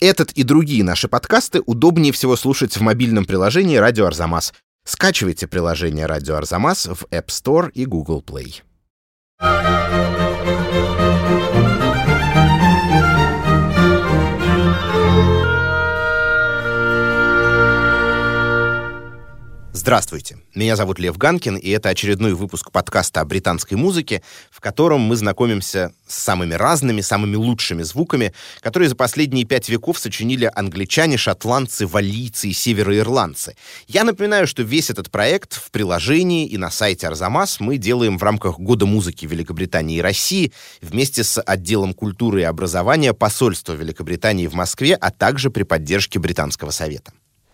Этот и другие наши подкасты удобнее всего слушать в мобильном приложении «Радио Арзамас». Скачивайте приложение «Радио Арзамас» в App Store и Google Play. Здравствуйте, меня зовут Лев Ганкин, и это очередной выпуск подкаста о британской музыке, в котором мы знакомимся с самыми разными, самыми лучшими звуками, которые за последние пять веков сочинили англичане, шотландцы, валлийцы и североирландцы. Я напоминаю, что весь этот проект в приложении и на сайте Арзамас мы делаем в рамках Года музыки Великобритании и России вместе с отделом культуры и образования посольства Великобритании в Москве, а также при поддержке Британского совета.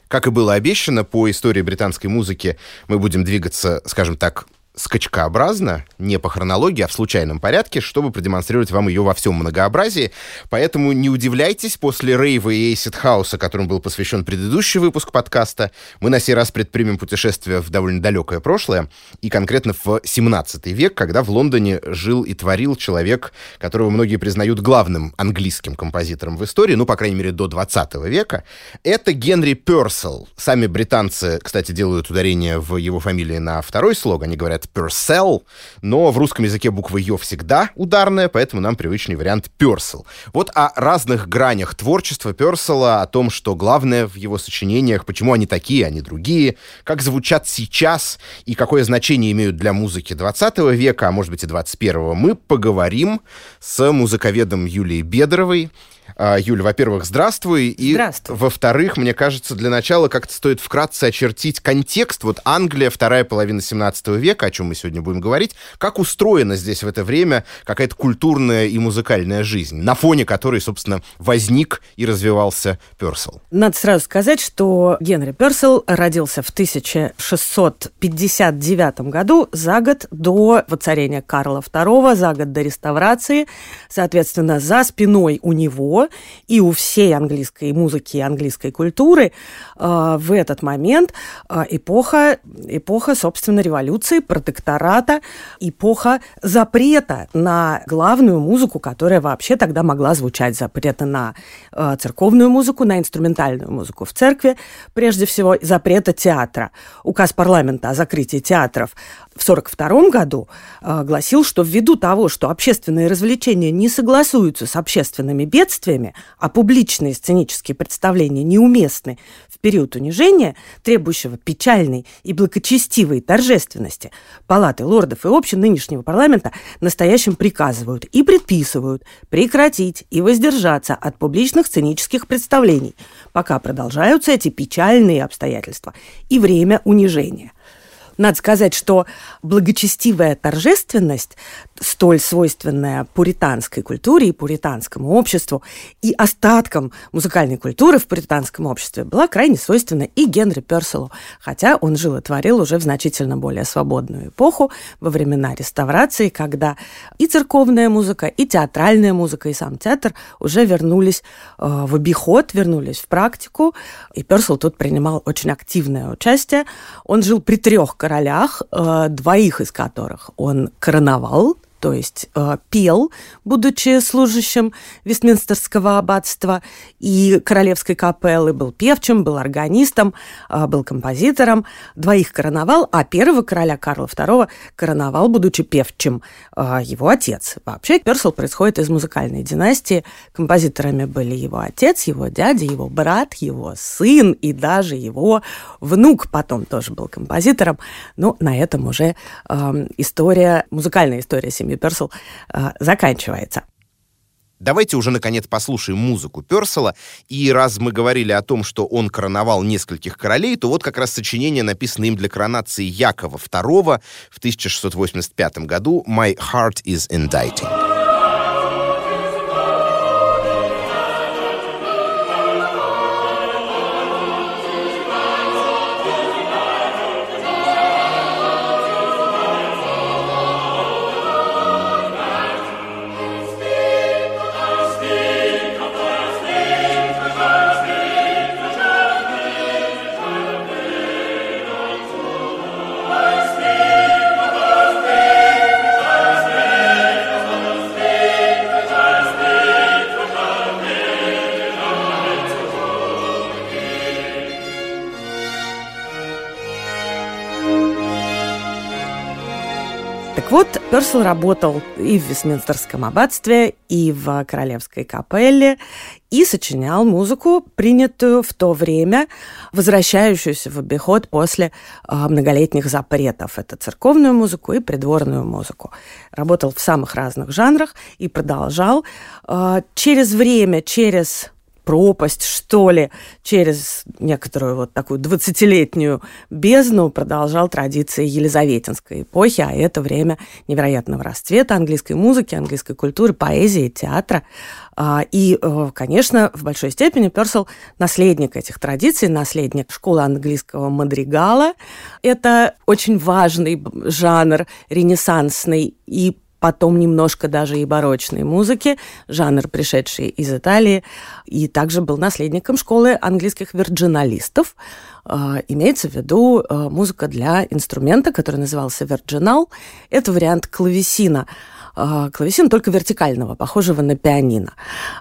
Как и было обещано, по истории британской музыки мы будем двигаться, скажем так, скачкообразно, не по хронологии, а в случайном порядке, чтобы продемонстрировать вам ее во всем многообразии. Поэтому не удивляйтесь, после рейва и эйсид хауса, которым был посвящен предыдущий выпуск подкаста, мы на сей раз предпримем путешествие в довольно далекое прошлое, и конкретно в 17 век, когда в Лондоне жил и творил человек, которого многие признают главным английским композитором в истории, ну, по крайней мере, до 20 века. Это Генри Персел. Сами британцы, кстати, делают ударение в его фамилии на второй слог, они говорят Purcell, но в русском языке буква «ё» всегда ударная, поэтому нам привычный вариант Purcell. Вот о разных гранях творчества Персела, о том, что главное в его сочинениях, почему они такие, а не другие, как звучат сейчас и какое значение имеют для музыки 20 века, а может быть и 21 мы поговорим с музыковедом Юлией Бедровой, Юль, во-первых, здравствуй. И, здравствуй. во-вторых, мне кажется, для начала как-то стоит вкратце очертить контекст. Вот Англия, вторая половина 17 века, о чем мы сегодня будем говорить. Как устроена здесь в это время какая-то культурная и музыкальная жизнь, на фоне которой, собственно, возник и развивался Персел? Надо сразу сказать, что Генри Персел родился в 1659 году, за год до воцарения Карла II, за год до реставрации. Соответственно, за спиной у него и у всей английской музыки и английской культуры э, в этот момент э, эпоха, эпоха, собственно, революции, протектората, эпоха запрета на главную музыку, которая вообще тогда могла звучать, запрета на э, церковную музыку, на инструментальную музыку в церкви, прежде всего запрета театра. Указ парламента о закрытии театров в 1942 году э, гласил, что ввиду того, что общественные развлечения не согласуются с общественными бедствиями, а публичные сценические представления неуместны в период унижения, требующего печальной и благочестивой торжественности, палаты лордов и общин нынешнего парламента настоящим приказывают и предписывают прекратить и воздержаться от публичных сценических представлений, пока продолжаются эти печальные обстоятельства и время унижения – надо сказать, что благочестивая торжественность, столь свойственная пуританской культуре и пуританскому обществу, и остаткам музыкальной культуры в пуританском обществе, была крайне свойственна и Генри Перселу, хотя он жил и творил уже в значительно более свободную эпоху, во времена реставрации, когда и церковная музыка, и театральная музыка, и сам театр уже вернулись э, в обиход, вернулись в практику, и Персел тут принимал очень активное участие. Он жил при трех королях, э, двоих из которых. Он короновал, то есть э, пел, будучи служащим Вестминстерского аббатства и Королевской капеллы, был певчим, был органистом, э, был композитором, двоих короновал, а первого короля Карла II короновал, будучи певчим, э, его отец. Вообще Персел происходит из музыкальной династии. Композиторами были его отец, его дядя, его брат, его сын и даже его внук потом тоже был композитором. Но на этом уже э, история, музыкальная история семьи Персел э, заканчивается. Давайте уже, наконец, послушаем музыку Персела. И раз мы говорили о том, что он короновал нескольких королей, то вот как раз сочинение, написанное им для коронации Якова II в 1685 году «My heart is indicting». Персел работал и в Вестминстерском аббатстве, и в Королевской капелле, и сочинял музыку, принятую в то время, возвращающуюся в обиход после э, многолетних запретов. Это церковную музыку и придворную музыку. Работал в самых разных жанрах и продолжал. Э, через время, через пропасть, что ли, через некоторую вот такую двадцатилетнюю бездну продолжал традиции Елизаветинской эпохи, а это время невероятного расцвета английской музыки, английской культуры, поэзии, театра. А, и, э, конечно, в большой степени Персел наследник этих традиций, наследник школы английского мадригала. Это очень важный жанр, ренессансный и потом немножко даже и барочной музыки, жанр, пришедший из Италии, и также был наследником школы английских вирджиналистов. А, имеется в виду а, музыка для инструмента, который назывался вирджинал. Это вариант клавесина – а, клавесин только вертикального, похожего на пианино.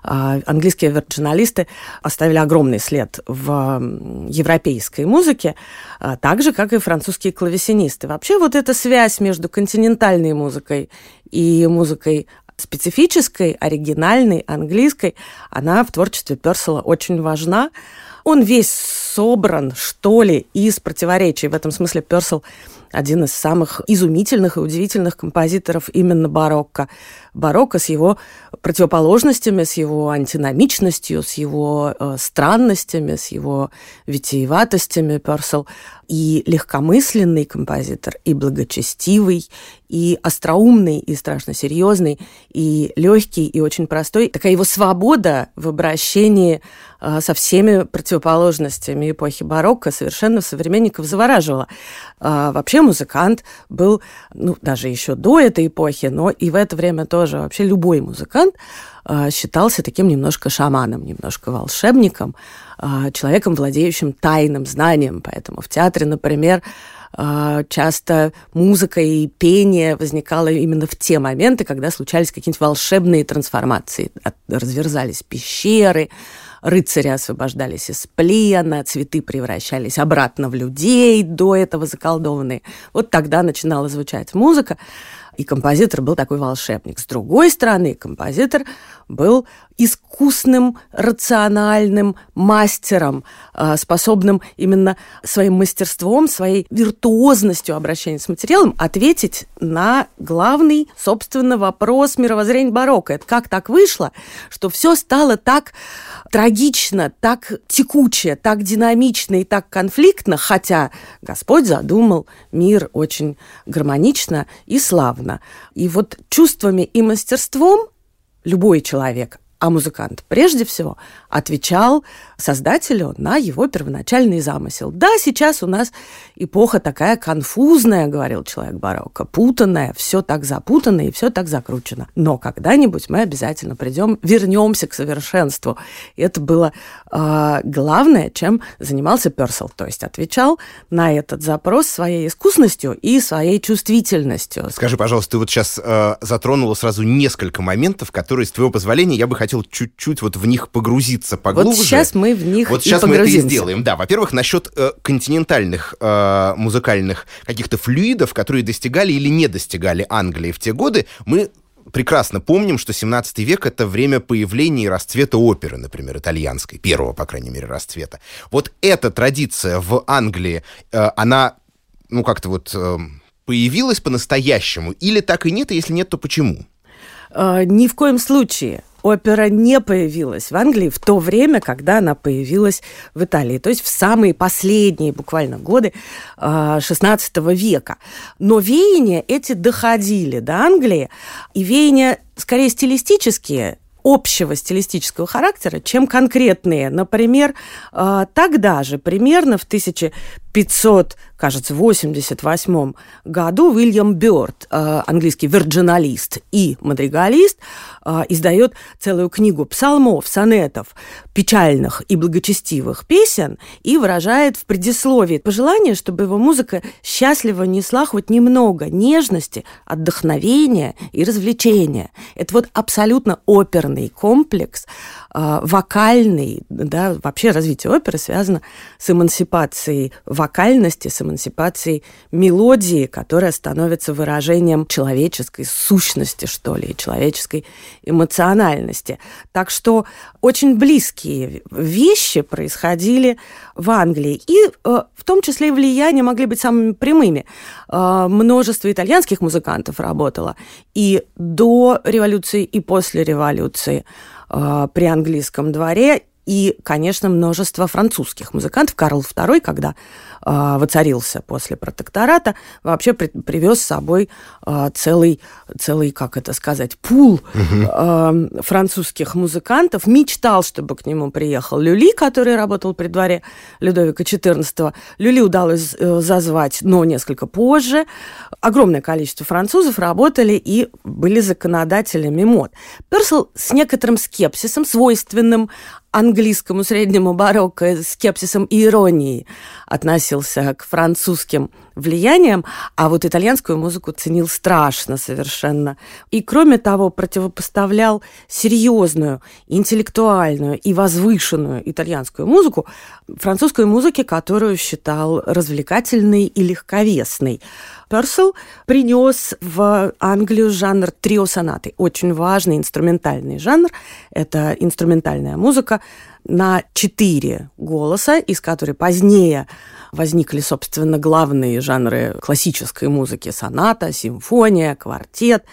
А, английские вирджиналисты оставили огромный след в европейской музыке, а, так же, как и французские клавесинисты. Вообще вот эта связь между континентальной музыкой и музыкой специфической, оригинальной, английской, она в творчестве Персела очень важна. Он весь собран, что ли, из противоречий. В этом смысле Персел один из самых изумительных и удивительных композиторов именно барокко. Барокко с его противоположностями, с его антиномичностью, с его э, странностями, с его витиеватостями Персел и легкомысленный композитор, и благочестивый, и остроумный, и страшно серьезный, и легкий, и очень простой. Такая его свобода в обращении э, со всеми противоположностями эпохи барокко совершенно современников завораживала. Э, вообще музыкант был, ну, даже еще до этой эпохи, но и в это время тоже вообще любой музыкант э, считался таким немножко шаманом, немножко волшебником, человеком, владеющим тайным знанием. Поэтому в театре, например, часто музыка и пение возникало именно в те моменты, когда случались какие-нибудь волшебные трансформации. Разверзались пещеры, рыцари освобождались из плена, цветы превращались обратно в людей, до этого заколдованные. Вот тогда начинала звучать музыка, и композитор был такой волшебник. С другой стороны, композитор был искусным, рациональным мастером, а, способным именно своим мастерством, своей виртуозностью обращения с материалом ответить на главный, собственно, вопрос мировоззрения барокко. Это как так вышло, что все стало так трагично, так текуче, так динамично и так конфликтно, хотя Господь задумал мир очень гармонично и славно. И вот чувствами и мастерством любой человек а музыкант прежде всего отвечал создателю на его первоначальный замысел. Да, сейчас у нас эпоха такая конфузная, говорил человек барокко, путанная, все так запутано и все так закручено. Но когда-нибудь мы обязательно придем, вернемся к совершенству. И это было э, главное, чем занимался Персел, то есть отвечал на этот запрос своей искусностью и своей чувствительностью. Скажи, пожалуйста, ты вот сейчас э, затронула сразу несколько моментов, которые, с твоего позволения, я бы хотел чуть-чуть вот в них погрузиться поглубже. Вот сейчас мы в них Вот сейчас погрузимся. мы это и сделаем. Да, во-первых, насчет э, континентальных э, музыкальных каких-то флюидов, которые достигали или не достигали Англии в те годы, мы прекрасно помним, что 17 век — это время появления и расцвета оперы, например, итальянской, первого, по крайней мере, расцвета. Вот эта традиция в Англии, э, она, ну, как-то вот э, появилась по-настоящему, или так и нет, и если нет, то почему? Э, ни в коем случае опера не появилась в Англии в то время, когда она появилась в Италии, то есть в самые последние буквально годы XVI э, века. Но веяния эти доходили до Англии, и веяния скорее стилистические, общего стилистического характера, чем конкретные. Например, э, тогда же, примерно в 1500 кажется, в 1988 году Уильям Бёрд, э, английский вирджиналист и мадригалист, э, издает целую книгу псалмов, сонетов, печальных и благочестивых песен и выражает в предисловии пожелание, чтобы его музыка счастливо несла хоть немного нежности, отдохновения и развлечения. Это вот абсолютно оперный комплекс, э, вокальный, да, вообще развитие оперы связано с эмансипацией вокальности, с эмансипацией эмансипацией мелодии, которая становится выражением человеческой сущности, что ли, человеческой эмоциональности. Так что очень близкие вещи происходили в Англии. И э, в том числе и влияния могли быть самыми прямыми. Э, множество итальянских музыкантов работало и до революции, и после революции э, при английском дворе и, конечно, множество французских музыкантов. Карл II, когда воцарился после протектората, вообще при, привез с собой э, целый, целый, как это сказать, пул э, французских музыкантов. Мечтал, чтобы к нему приехал Люли, который работал при дворе Людовика XIV. Люли удалось э, зазвать, но несколько позже. Огромное количество французов работали и были законодателями мод. Персел с некоторым скепсисом, свойственным английскому среднему барокко скепсисом и иронией относился к французским влияниям, а вот итальянскую музыку ценил страшно совершенно. И, кроме того, противопоставлял серьезную, интеллектуальную и возвышенную итальянскую музыку французской музыке, которую считал развлекательной и легковесной. Персел принес в Англию жанр трио-сонаты. Очень важный инструментальный жанр. Это инструментальная музыка на четыре голоса, из которой позднее возникли, собственно, главные жанры классической музыки. Соната, симфония, квартет.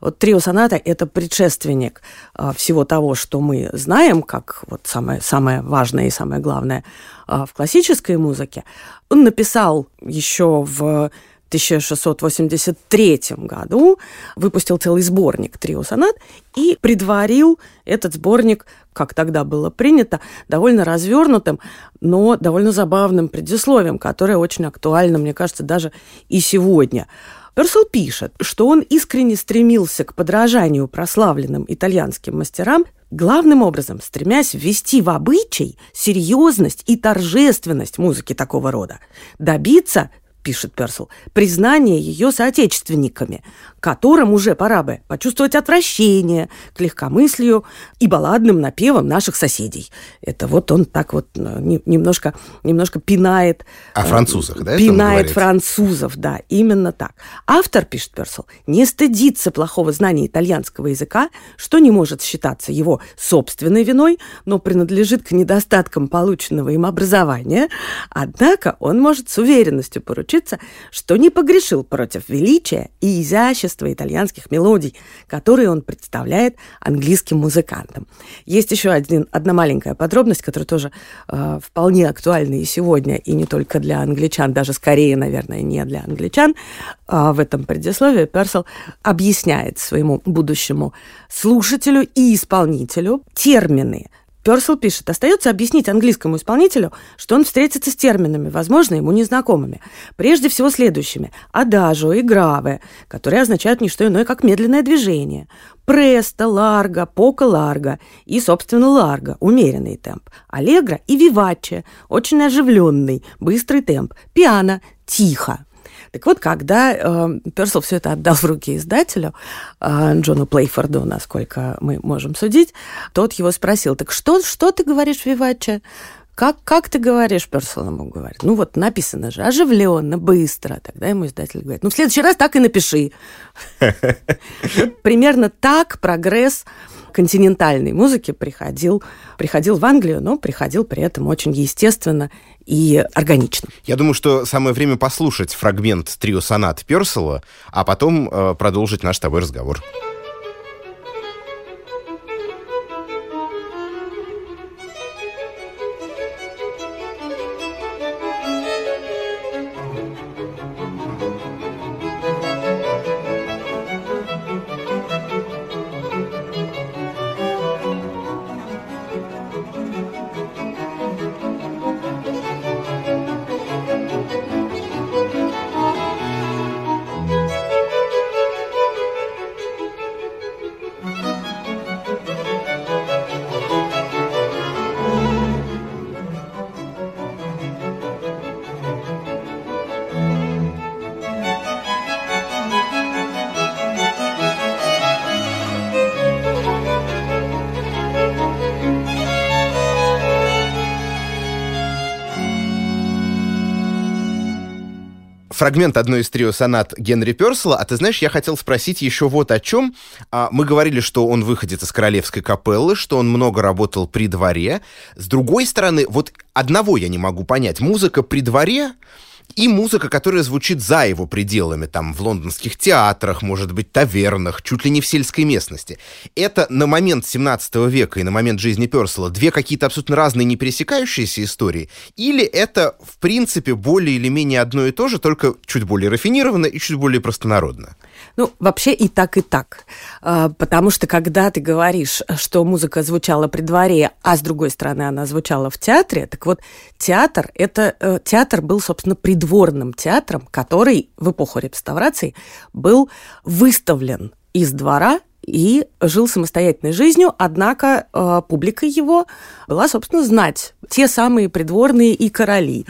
Вот трио-соната – это предшественник а, всего того, что мы знаем, как вот самое, самое важное и самое главное а, в классической музыке. Он написал еще в 1683 году выпустил целый сборник «Трио сонат» и предварил этот сборник, как тогда было принято, довольно развернутым, но довольно забавным предисловием, которое очень актуально, мне кажется, даже и сегодня. Персел пишет, что он искренне стремился к подражанию прославленным итальянским мастерам, главным образом стремясь ввести в обычай серьезность и торжественность музыки такого рода, добиться пишет Персел, признание ее соотечественниками, которым уже пора бы почувствовать отвращение к легкомыслию и балладным напевам наших соседей. Это вот он так вот э, немножко, немножко пинает... О французах, да? Пинает французов, да, именно так. Автор, пишет Персел, не стыдится плохого знания итальянского языка, что не может считаться его собственной виной, но принадлежит к недостаткам полученного им образования. Однако он может с уверенностью поручить поручиться, что не погрешил против величия и изящества итальянских мелодий, которые он представляет английским музыкантам. Есть еще один, одна маленькая подробность, которая тоже э, вполне актуальна и сегодня, и не только для англичан, даже скорее, наверное, не для англичан. Э, в этом предисловии Персел объясняет своему будущему слушателю и исполнителю термины, Персел пишет, остается объяснить английскому исполнителю, что он встретится с терминами, возможно, ему незнакомыми. Прежде всего следующими. Адажо и граве, которые означают не что иное, как медленное движение. Престо, ларго, пока ларго и, собственно, ларго, умеренный темп. Аллегро и виваче, очень оживленный, быстрый темп. Пиано, тихо. Так вот, когда э, Персел все это отдал в руки издателю, э, Джону Плейфорду, насколько мы можем судить, тот его спросил, так что, что ты говоришь, Виваче? Как, как ты говоришь, Персел ему говорит? Ну вот написано же, оживленно, быстро. Тогда ему издатель говорит, ну в следующий раз так и напиши. Примерно так прогресс континентальной музыки приходил, приходил в Англию, но приходил при этом очень естественно и органично. Я думаю, что самое время послушать фрагмент трио сонат Персела, а потом э, продолжить наш с тобой разговор. Фрагмент одной из трио сонат Генри Персела. А ты знаешь, я хотел спросить еще вот о чем. А, мы говорили, что он выходит из королевской капеллы, что он много работал при дворе. С другой стороны, вот одного я не могу понять. Музыка при дворе и музыка, которая звучит за его пределами, там, в лондонских театрах, может быть, тавернах, чуть ли не в сельской местности. Это на момент 17 века и на момент жизни Персела две какие-то абсолютно разные, не пересекающиеся истории? Или это, в принципе, более или менее одно и то же, только чуть более рафинированно и чуть более простонародно? Ну, вообще и так, и так. А, потому что когда ты говоришь, что музыка звучала при дворе, а с другой стороны она звучала в театре, так вот, театр, это, э, театр был, собственно, придворным театром, который в эпоху реставрации был выставлен из двора и жил самостоятельной жизнью, однако э, публика его была, собственно, знать те самые придворные и короли.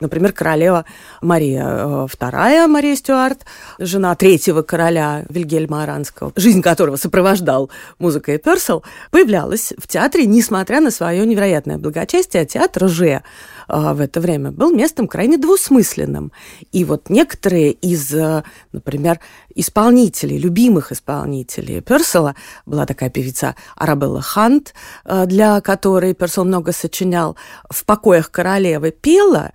Например, королева Мария II, э, Мария Стюарт, жена третьего короля Вильгельма Аранского, жизнь которого сопровождал музыкой Персел, появлялась в театре, несмотря на свое невероятное благочестие. Театр же э, в это время был местом крайне двусмысленным. И вот некоторые из, э, например, исполнителей, любимых исполнителей Персела, была такая певица Арабелла Хант, для которой Персел много сочинял, в покоях королевы пела,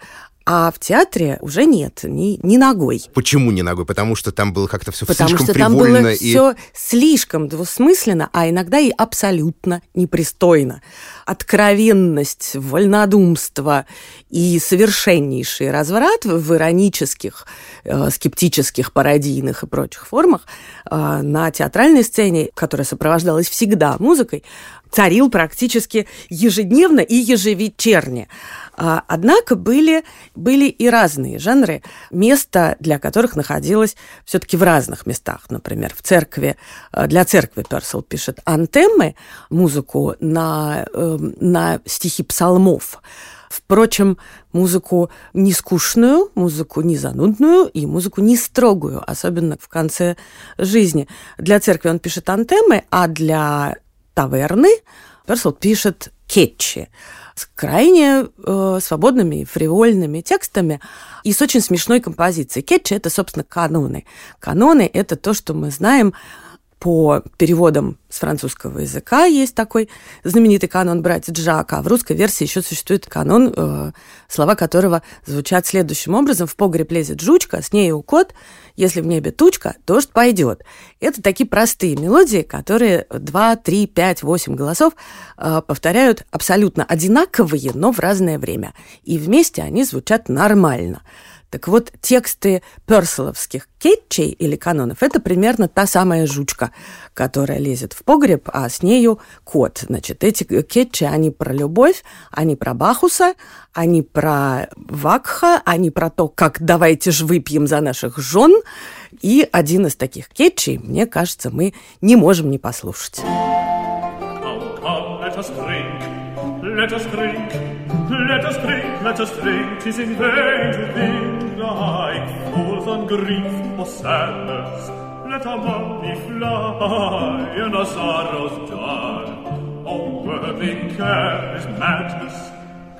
а в театре уже нет, ни, ни ногой. Почему не ногой? Потому что там было как-то все Потому слишком что там было и... все слишком двусмысленно, а иногда и абсолютно непристойно. Откровенность, вольнодумство и совершеннейший разврат в иронических, э, скептических, пародийных и прочих формах э, на театральной сцене, которая сопровождалась всегда музыкой, царил практически ежедневно и ежевечерне. А, однако были, были и разные жанры, места для которых находилось все-таки в разных местах. Например, в церкви, а, для церкви Персел пишет антеммы, музыку на, эм, на стихи псалмов. Впрочем, музыку не скучную, музыку не занудную и музыку не строгую, особенно в конце жизни. Для церкви он пишет антеммы, а для таверны Персел пишет кетчи с крайне э, свободными и фривольными текстами и с очень смешной композицией. Кетчи – это, собственно, каноны. Каноны – это то, что мы знаем по переводам с французского языка есть такой знаменитый канон братья Джака, в русской версии еще существует канон, э, слова которого звучат следующим образом. В погреб лезет жучка, с нею кот, если в небе тучка, дождь пойдет. Это такие простые мелодии, которые 2, 3, 5, 8 голосов э, повторяют абсолютно одинаковые, но в разное время. И вместе они звучат нормально. Так вот, тексты перселовских кетчей или канонов – это примерно та самая жучка, которая лезет в погреб, а с нею кот. Значит, эти кетчи, они про любовь, они про Бахуса, они про Вакха, они про то, как давайте же выпьем за наших жен. И один из таких кетчей, мне кажется, мы не можем не послушать. Let us drink, let us drink, let us drink. Tis in vain to think like fools on grief or sadness. Let our money fly and our sorrows die. worthy care is madness.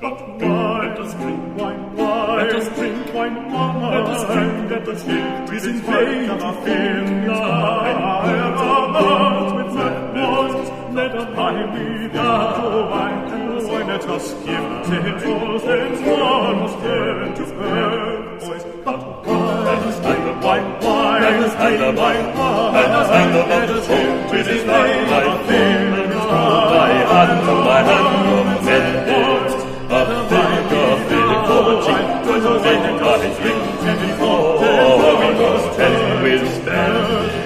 But why? Let us drink wine, wine. Let us drink wine, wine. Let us drink, let us drink. Tis in vain to think like fools. Let our money fly why? Let drink wine, drink. In vain our money let us give to him and things one must given to bear. boys. But why? Let us hang the blind wine. Let us hang the blind wine. Let us hang the blind wine. Let us hang the blind wine. Let us hang the blind wine. Let us hang the blind wine. a thing of feeling for the cheek, but a thing of his wings, and before we must stand, we'll stand.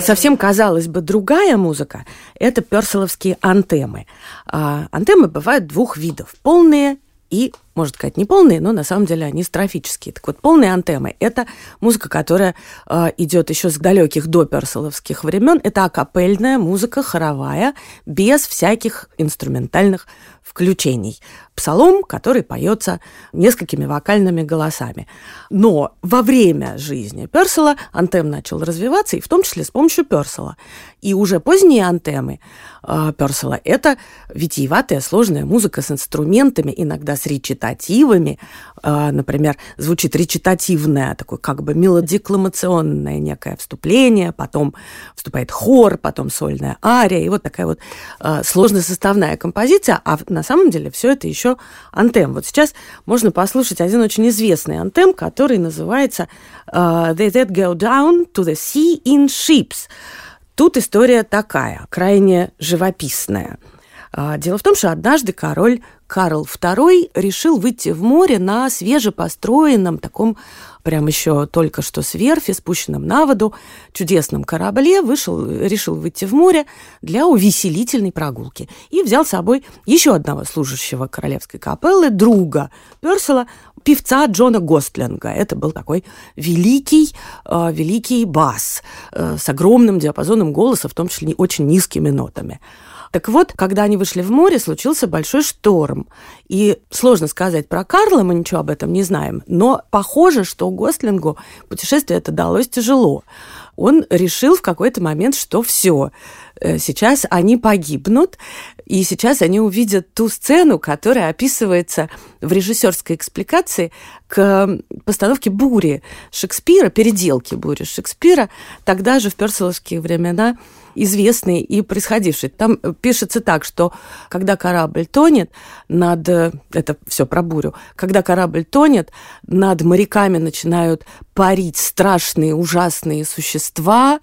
Совсем, казалось бы, другая музыка – это перселовские антемы. А, антемы бывают двух видов – полные и, может сказать, не полные, но на самом деле они строфические. Так вот, полные антемы – это музыка, которая э, идет еще с далеких до перселовских времен. Это акапельная музыка, хоровая, без всяких инструментальных включений. Псалом, который поется несколькими вокальными голосами. Но во время жизни Персела антем начал развиваться, и в том числе с помощью Персела. И уже поздние антемы э, Персела – это витиеватая сложная музыка с инструментами, иногда с речитативами. Э, например, звучит речитативное, такое как бы мелодикламационное некое вступление, потом вступает хор, потом сольная ария, и вот такая вот э, сложно-составная композиция, а на самом деле все это еще антем. Вот сейчас можно послушать один очень известный антем, который называется «They that go down to the sea in ships». Тут история такая, крайне живописная. Uh, дело в том, что однажды король Карл II решил выйти в море на свежепостроенном таком прям еще только что с верфи, спущенном на воду, чудесном корабле, вышел, решил выйти в море для увеселительной прогулки. И взял с собой еще одного служащего королевской капеллы, друга Персела, певца Джона Гостлинга. Это был такой великий, э, великий бас э, с огромным диапазоном голоса, в том числе очень низкими нотами. Так вот, когда они вышли в море, случился большой шторм. И сложно сказать про Карла, мы ничего об этом не знаем, но похоже, что Гослингу путешествие это далось тяжело. Он решил в какой-то момент, что все, э, сейчас они погибнут, и сейчас они увидят ту сцену, которая описывается в режиссерской экспликации к постановке «Бури» Шекспира, переделки «Бури» Шекспира, тогда же в персиловские времена известный и происходивший. Там пишется так, что когда корабль тонет, над... Это все про бурю. Когда корабль тонет, над моряками начинают парить страшные, ужасные существа,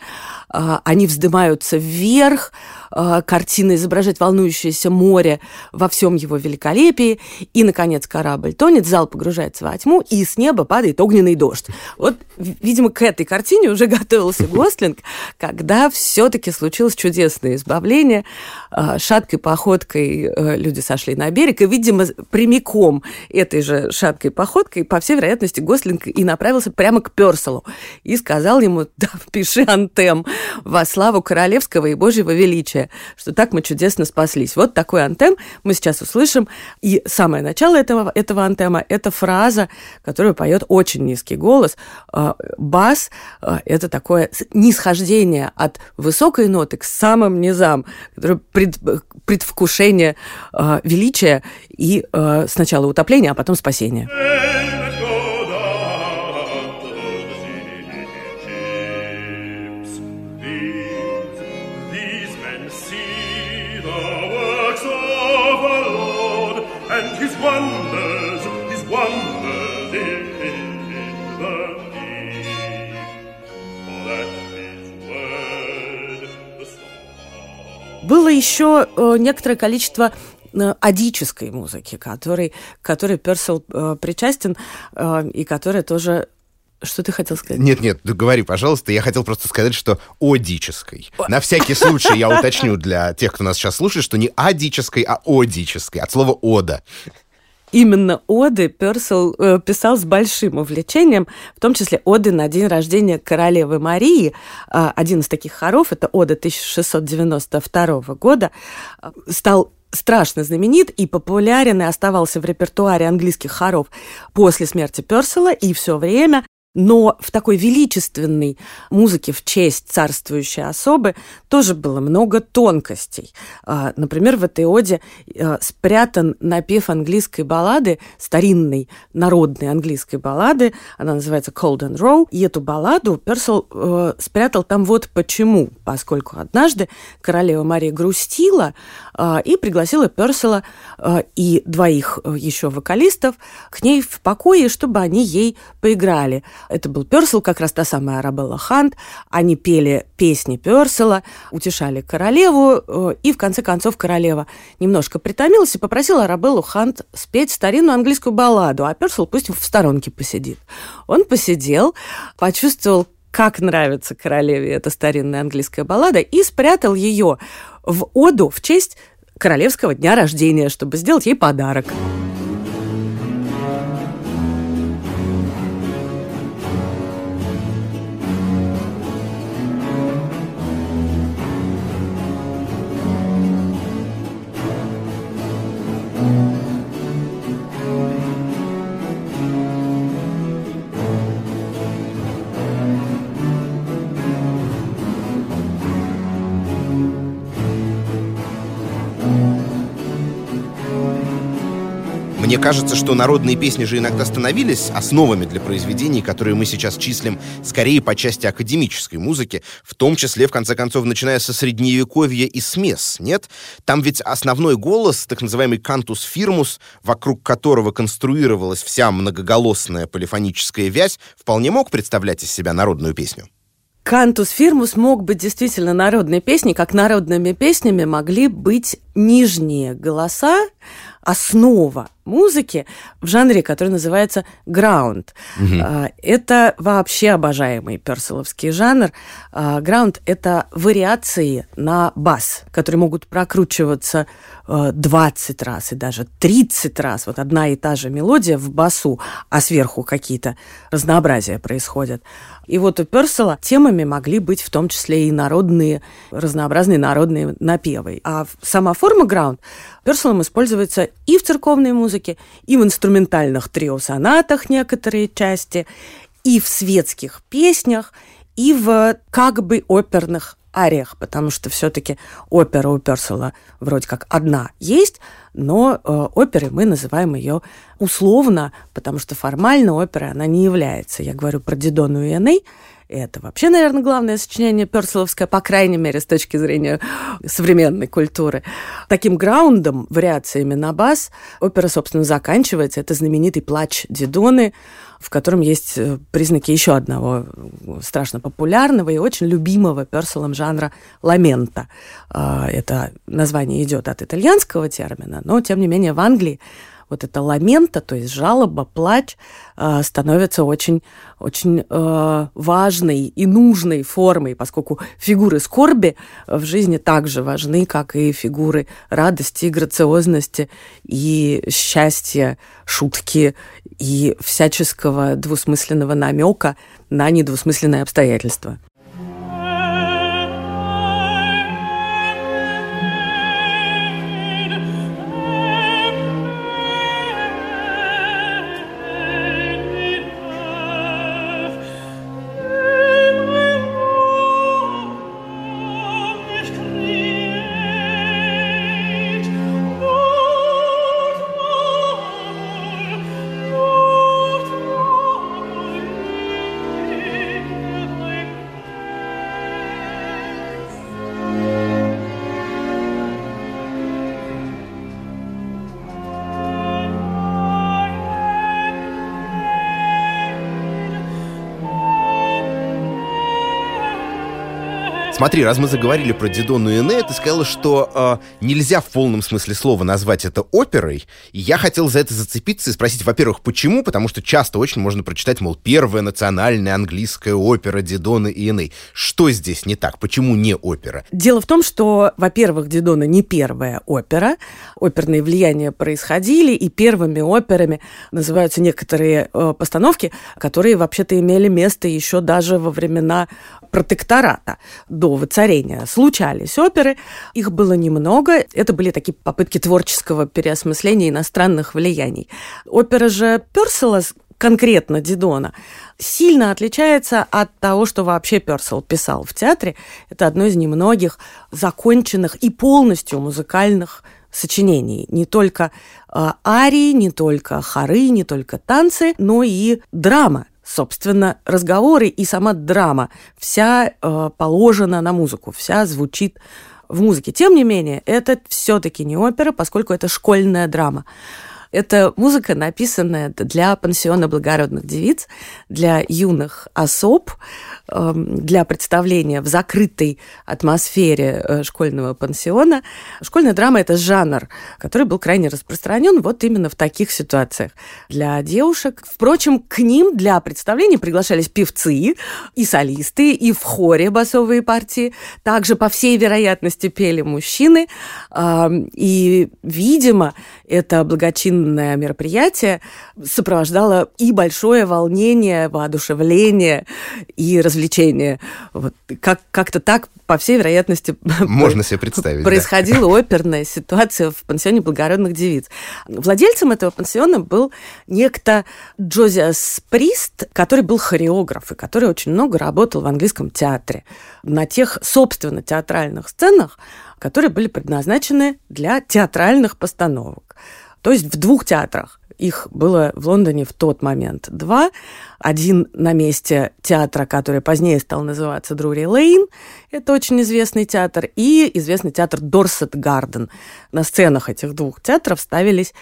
а, они вздымаются вверх, а, картина изображает волнующееся море во всем его великолепии, и, наконец, корабль тонет, зал погружается во тьму, и с неба падает огненный дождь. Вот, видимо, к этой картине уже готовился Гослинг, когда все-таки случилось чудесное избавление. А, шаткой походкой э, люди сошли на берег, и, видимо, прямиком этой же шаткой походкой, по всей вероятности, Гослинг и направился прямо к Перселу и сказал ему, да, пиши антем во славу королевского и божьего величия, что так мы чудесно спаслись. Вот такой антем мы сейчас услышим. И самое начало этого, этого антема – это фраза, которую поет очень низкий голос. А, бас а, – это такое нисхождение от высокой ноты к самым низам, которое пред, предвкушение а, величия и сначала утопления, а потом спасения. Было еще э, некоторое количество э, адической музыки, которой, которой Персел э, причастен, э, и которая тоже что ты хотел сказать? Нет, нет, говори, пожалуйста. Я хотел просто сказать, что одической. На всякий случай я уточню для тех, кто нас сейчас слушает, что не адической, а одической, от слова ода. Именно оды Персел э, писал с большим увлечением, в том числе оды на день рождения королевы Марии. Э, один из таких хоров, это ода 1692 года, э, стал страшно знаменит и популярен и оставался в репертуаре английских хоров после смерти Персела, и все время но в такой величественной музыке в честь царствующей особы тоже было много тонкостей. А, например, в этой оде а, спрятан напев английской баллады, старинной народной английской баллады, она называется Cold and Row, и эту балладу Персел э, спрятал там вот почему, поскольку однажды королева Мария грустила и пригласила Персела э, и двоих еще вокалистов к ней в покое, чтобы они ей поиграли. Это был Персел, как раз та самая Арабелла Хант. Они пели песни Персела, утешали королеву, э, и в конце концов королева немножко притомилась и попросила Арабеллу Хант спеть старинную английскую балладу, а Персел пусть в сторонке посидит. Он посидел, почувствовал, как нравится королеве эта старинная английская баллада, и спрятал ее в оду в честь королевского дня рождения, чтобы сделать ей подарок. Кажется, что народные песни же иногда становились основами для произведений, которые мы сейчас числим скорее по части академической музыки, в том числе, в конце концов, начиная со Средневековья и с месс, нет? Там ведь основной голос, так называемый кантус фирмус, вокруг которого конструировалась вся многоголосная полифоническая вязь, вполне мог представлять из себя народную песню. Кантус фирмус мог быть действительно народной песней, как народными песнями могли быть нижние голоса, основа музыки в жанре, который называется граунд. Угу. Это вообще обожаемый перселовский жанр. А, граунд – это вариации на бас, которые могут прокручиваться 20 э, раз и даже 30 раз. Вот одна и та же мелодия в басу, а сверху какие-то разнообразия происходят. И вот у Персела темами могли быть в том числе и народные, разнообразные народные напевы. А сама форма граунд Перселом используется и в церковной музыке, и в инструментальных трио-сонатах некоторые части, и в светских песнях, и в как бы оперных ариях, потому что все-таки опера у Персела вроде как одна есть, но э, оперой мы называем ее условно, потому что формально оперой она не является. Я говорю про Дидону и Эней, это вообще, наверное, главное сочинение Перселовское, по крайней мере, с точки зрения современной культуры. Таким граундом, вариациями на бас, опера, собственно, заканчивается. Это знаменитый плач Дидоны, в котором есть э, признаки еще одного страшно популярного и очень любимого Перселом жанра ламента. А, это название идет от итальянского термина, но, тем не менее, в Англии вот это ламента, то есть жалоба, плач, э, становится очень, очень э, важной и нужной формой, поскольку фигуры скорби в жизни также важны, как и фигуры радости, грациозности и счастья, шутки и всяческого двусмысленного намека на недвусмысленные обстоятельства. Смотри, раз мы заговорили про Дидону и Эне, ты сказала, что э, нельзя в полном смысле слова назвать это оперой. И я хотел за это зацепиться и спросить, во-первых, почему? Потому что часто очень можно прочитать, мол, первая национальная английская опера Дидона и Эне. Что здесь не так? Почему не опера? Дело в том, что, во-первых, Дидона не первая опера. Оперные влияния происходили, и первыми операми называются некоторые э, постановки, которые вообще-то имели место еще даже во времена протектората до воцарения. Случались оперы, их было немного. Это были такие попытки творческого переосмысления иностранных влияний. Опера же Персела конкретно Дидона, сильно отличается от того, что вообще Персел писал в театре. Это одно из немногих законченных и полностью музыкальных сочинений. Не только э, арии, не только хоры, не только танцы, но и драма собственно, разговоры и сама драма вся э, положена на музыку, вся звучит в музыке. Тем не менее, это все-таки не опера, поскольку это школьная драма. Это музыка, написанная для пансиона благородных девиц, для юных особ, эм, для представления в закрытой атмосфере э, школьного пансиона. Школьная драма – это жанр, который был крайне распространен вот именно в таких ситуациях для девушек. Впрочем, к ним для представления приглашались певцы и солисты, и в хоре басовые партии. Также, по всей вероятности, пели мужчины. И, видимо, это благочинное длинное мероприятие сопровождало и большое волнение, воодушевление и развлечение. Вот как- как-то так, по всей вероятности, можно себе представить. Происходила да. оперная ситуация в пансионе благородных девиц. Владельцем этого пансиона был некто Джозиас Прист, который был хореограф и который очень много работал в английском театре на тех, собственно, театральных сценах, которые были предназначены для театральных постановок. То есть в двух театрах. Их было в Лондоне в тот момент два. Один на месте театра, который позднее стал называться Друри Лейн. Это очень известный театр. И известный театр Дорсет Гарден. На сценах этих двух театров ставились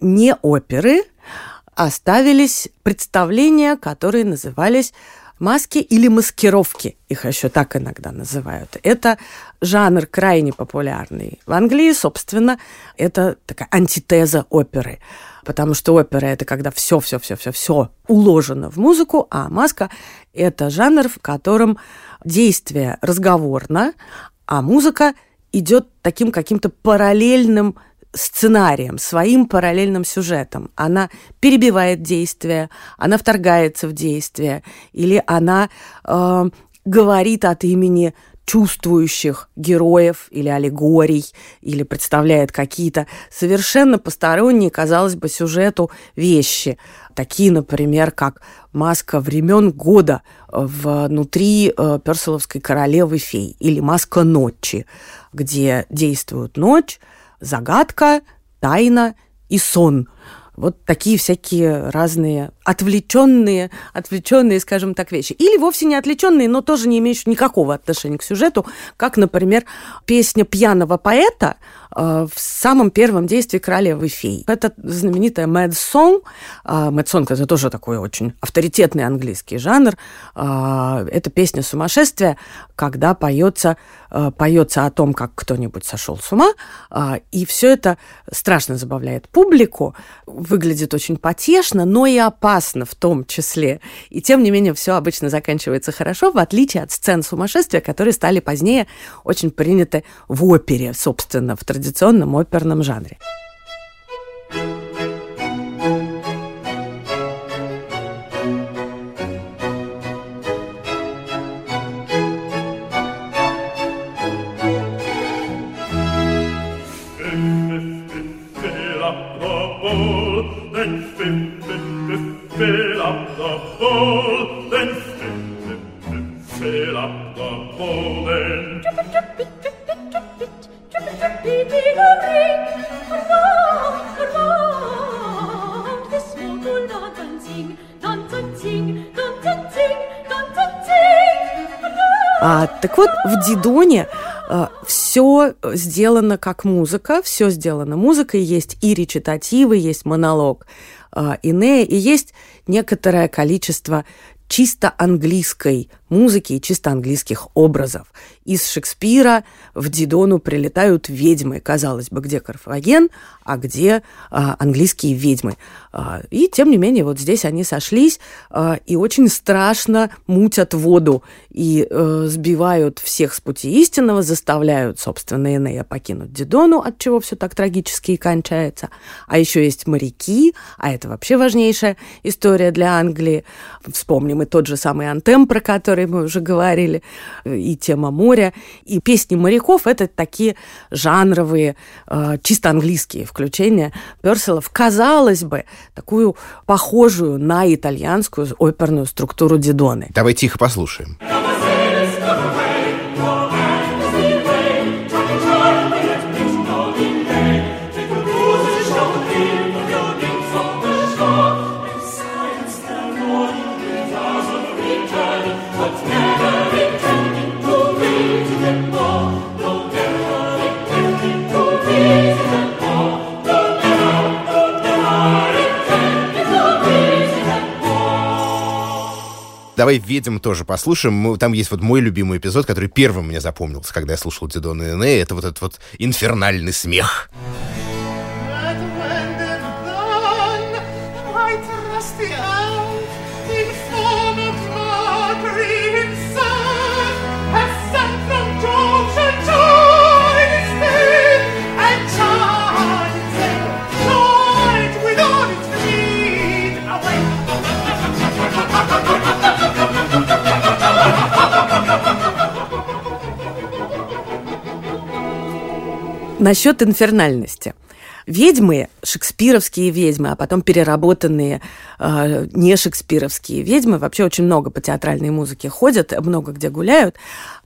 не оперы, а ставились представления, которые назывались маски или маскировки, их еще так иногда называют. Это жанр крайне популярный. В Англии, собственно, это такая антитеза оперы. Потому что опера это когда все, все, все, все, все уложено в музыку, а маска это жанр, в котором действие разговорно, а музыка идет таким каким-то параллельным сценарием, своим параллельным сюжетом. Она перебивает действие, она вторгается в действие, или она э, говорит от имени чувствующих героев или аллегорий, или представляет какие-то совершенно посторонние, казалось бы, сюжету вещи. Такие, например, как маска времен года внутри э, Персиловской королевы фей или маска ночи, где действует ночь, загадка, тайна и сон. Вот такие всякие разные отвлеченные, отвлеченные, скажем так, вещи. Или вовсе не отвлеченные, но тоже не имеющие никакого отношения к сюжету, как, например, песня пьяного поэта в самом первом действии «Королевы фей». Это знаменитая Mad Song. Э, Mad Song – это тоже такой очень авторитетный английский жанр. Э, это песня сумасшествия, когда поется, э, поется о том, как кто-нибудь сошел с ума, э, и все это страшно забавляет публику, выглядит очень потешно, но и опасно в том числе. И тем не менее все обычно заканчивается хорошо, в отличие от сцен сумасшествия, которые стали позднее очень приняты в опере, собственно, в традиционном оперном жанре. В Дидоне а, все сделано как музыка, все сделано музыкой, есть и речитативы, есть монолог а, Инея, и есть некоторое количество чисто английской музыки и чисто английских образов. Из Шекспира в Дидону прилетают ведьмы. Казалось бы, где Карфаген, а где а, английские ведьмы. А, и, тем не менее, вот здесь они сошлись а, и очень страшно мутят воду и а, сбивают всех с пути истинного, заставляют, собственно, Энея покинуть Дидону, от чего все так трагически и кончается. А еще есть моряки, а это вообще важнейшая история для Англии. Вспомним и тот же самый Антем, про который которой мы уже говорили, и тема моря, и песни моряков — это такие жанровые, э, чисто английские включения Перселов. Казалось бы, такую похожую на итальянскую оперную структуру Дидоны. Давай тихо послушаем. Давай Давай «Ведьм» тоже послушаем. Там есть вот мой любимый эпизод, который первым мне запомнился, когда я слушал Дидона и Эне. Это вот этот вот инфернальный смех. Насчет инфернальности. Ведьмы, шекспировские ведьмы, а потом переработанные э, не шекспировские ведьмы, вообще очень много по театральной музыке ходят, много где гуляют,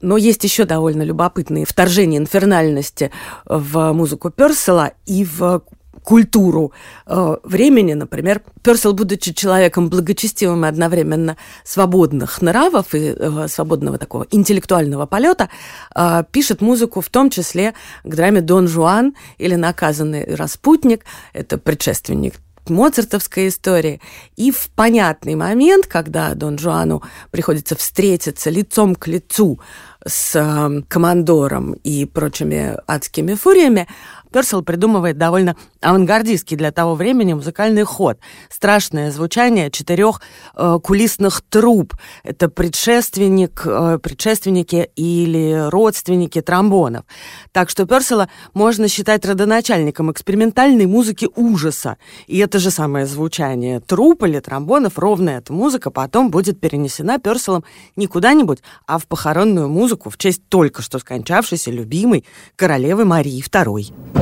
но есть еще довольно любопытные вторжения инфернальности в музыку Персела и в культуру э, времени, например, Персел, будучи человеком благочестивым и одновременно свободных нравов и э, свободного такого интеллектуального полета, э, пишет музыку в том числе к драме «Дон Жуан» или «Наказанный распутник». Это предшественник моцартовской истории. И в понятный момент, когда Дон Жуану приходится встретиться лицом к лицу с э, командором и прочими адскими фуриями, Персел придумывает довольно авангардистский для того времени музыкальный ход. Страшное звучание четырех э, кулисных труб. Это предшественник, э, предшественники или родственники тромбонов. Так что Персела можно считать родоначальником экспериментальной музыки ужаса. И это же самое звучание труб или тромбонов, ровно эта музыка потом будет перенесена Перселом не куда-нибудь, а в похоронную музыку в честь только что скончавшейся любимой королевы Марии II.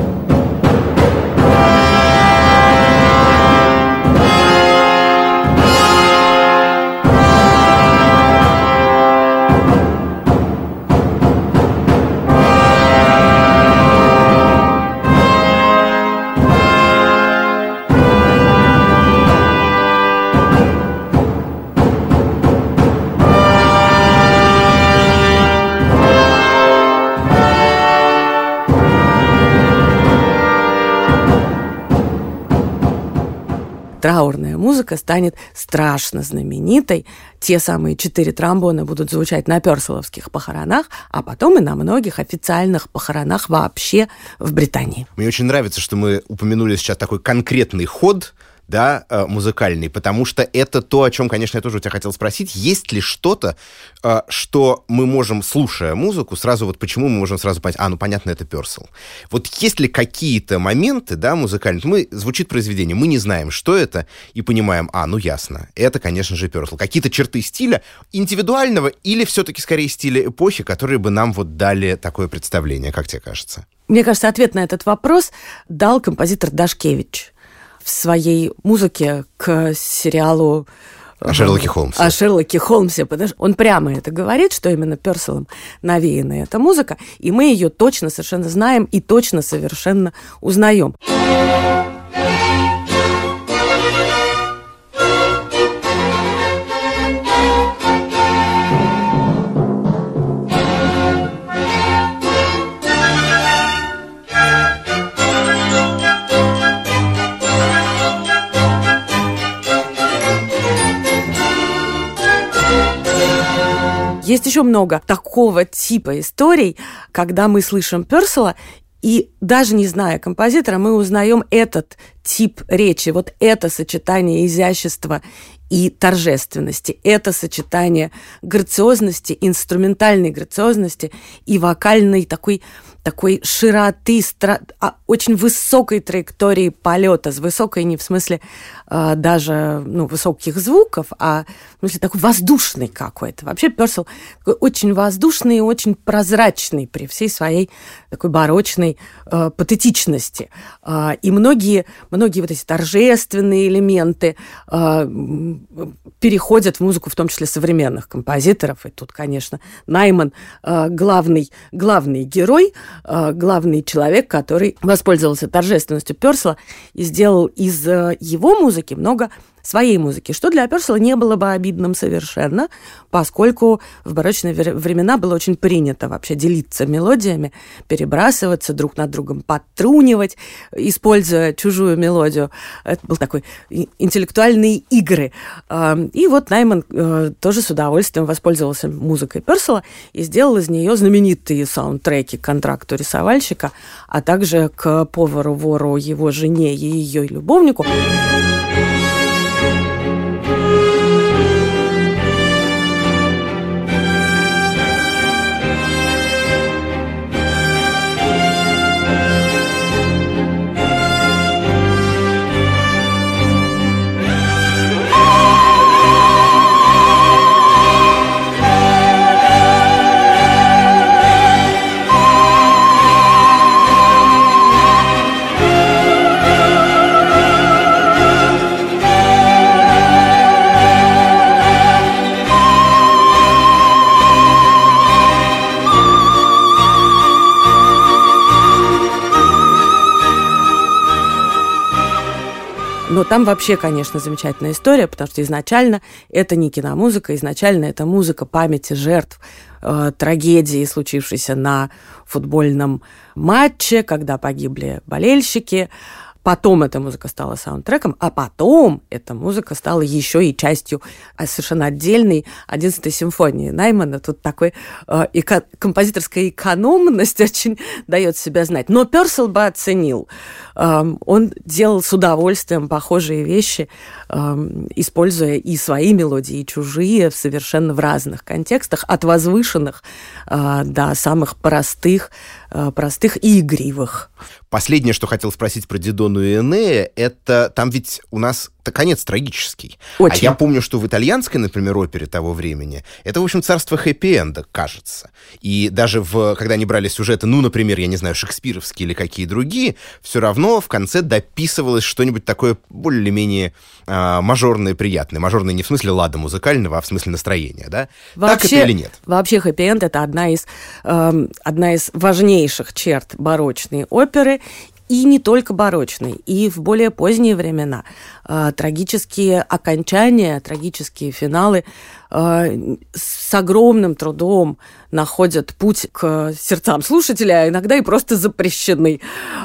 Траурная музыка станет страшно знаменитой. Те самые четыре тромбона будут звучать на перселовских похоронах, а потом и на многих официальных похоронах вообще в Британии. Мне очень нравится, что мы упомянули сейчас такой конкретный ход – да, э, музыкальный, потому что это то, о чем, конечно, я тоже у тебя хотел спросить. Есть ли что-то, э, что мы можем, слушая музыку, сразу вот почему мы можем сразу понять, а, ну, понятно, это Персел. Вот есть ли какие-то моменты, да, музыкальные, мы, звучит произведение, мы не знаем, что это, и понимаем, а, ну, ясно, это, конечно же, Персел. Какие-то черты стиля индивидуального или все-таки скорее стиля эпохи, которые бы нам вот дали такое представление, как тебе кажется? Мне кажется, ответ на этот вопрос дал композитор Дашкевич в своей музыке к сериалу о Шерлоке Холмсе. О Шерлоке Холмсе, потому что он прямо это говорит, что именно Перселом навеяна эта музыка, и мы ее точно совершенно знаем и точно совершенно узнаем. Есть еще много такого типа историй, когда мы слышим Персела, и даже не зная композитора, мы узнаем этот тип речи, вот это сочетание изящества и торжественности, это сочетание грациозности, инструментальной грациозности и вокальной такой такой широты, стра... а, очень высокой траектории полета, с высокой не в смысле а, даже ну, высоких звуков, а в такой воздушный какой-то. Вообще Персел очень воздушный и очень прозрачный при всей своей такой барочной а, патетичности. А, и многие, многие вот эти торжественные элементы а, переходят в музыку, в том числе современных композиторов. И тут, конечно, Найман а, главный, главный герой – Э, главный человек, который воспользовался торжественностью Персела и сделал из э, его музыки много своей музыки, что для Персела не было бы обидным совершенно, поскольку в барочные времена было очень принято вообще делиться мелодиями, перебрасываться друг над другом, подтрунивать, используя чужую мелодию. Это был такой интеллектуальные игры. И вот Найман э, тоже с удовольствием воспользовался музыкой Персела и сделал из нее знаменитые саундтреки к контракту рисовальщика, а также к повару-вору его жене и ее любовнику. Там вообще, конечно, замечательная история, потому что изначально это не киномузыка, изначально это музыка памяти жертв э, трагедии, случившейся на футбольном матче, когда погибли болельщики. Потом эта музыка стала саундтреком, а потом эта музыка стала еще и частью а, совершенно отдельной 11-й симфонии Наймана. Тут такой э, эко- композиторская экономность очень дает себя знать. Но Персел бы оценил. Э, он делал с удовольствием похожие вещи, э, используя и свои мелодии, и чужие, совершенно в разных контекстах, от возвышенных э, до самых простых, простых и игривых. Последнее, что хотел спросить про Дидону и Энея, это там ведь у нас конец трагический. Очень. А я помню, что в итальянской, например, опере того времени, это, в общем, царство хэппи-энда, кажется. И даже в, когда они брали сюжеты, ну, например, я не знаю, шекспировские или какие другие, все равно в конце дописывалось что-нибудь такое более-менее э, мажорное, приятное. Мажорное не в смысле лада музыкального, а в смысле настроения, да? Вообще, так это или нет? Вообще хэппи-энд — это одна из, э, одна из важнейших черт барочной оперы, и не только барочной, и в более поздние времена. Э, трагические окончания, трагические финалы э, с огромным трудом находят путь к сердцам слушателя, а иногда и просто запрещены.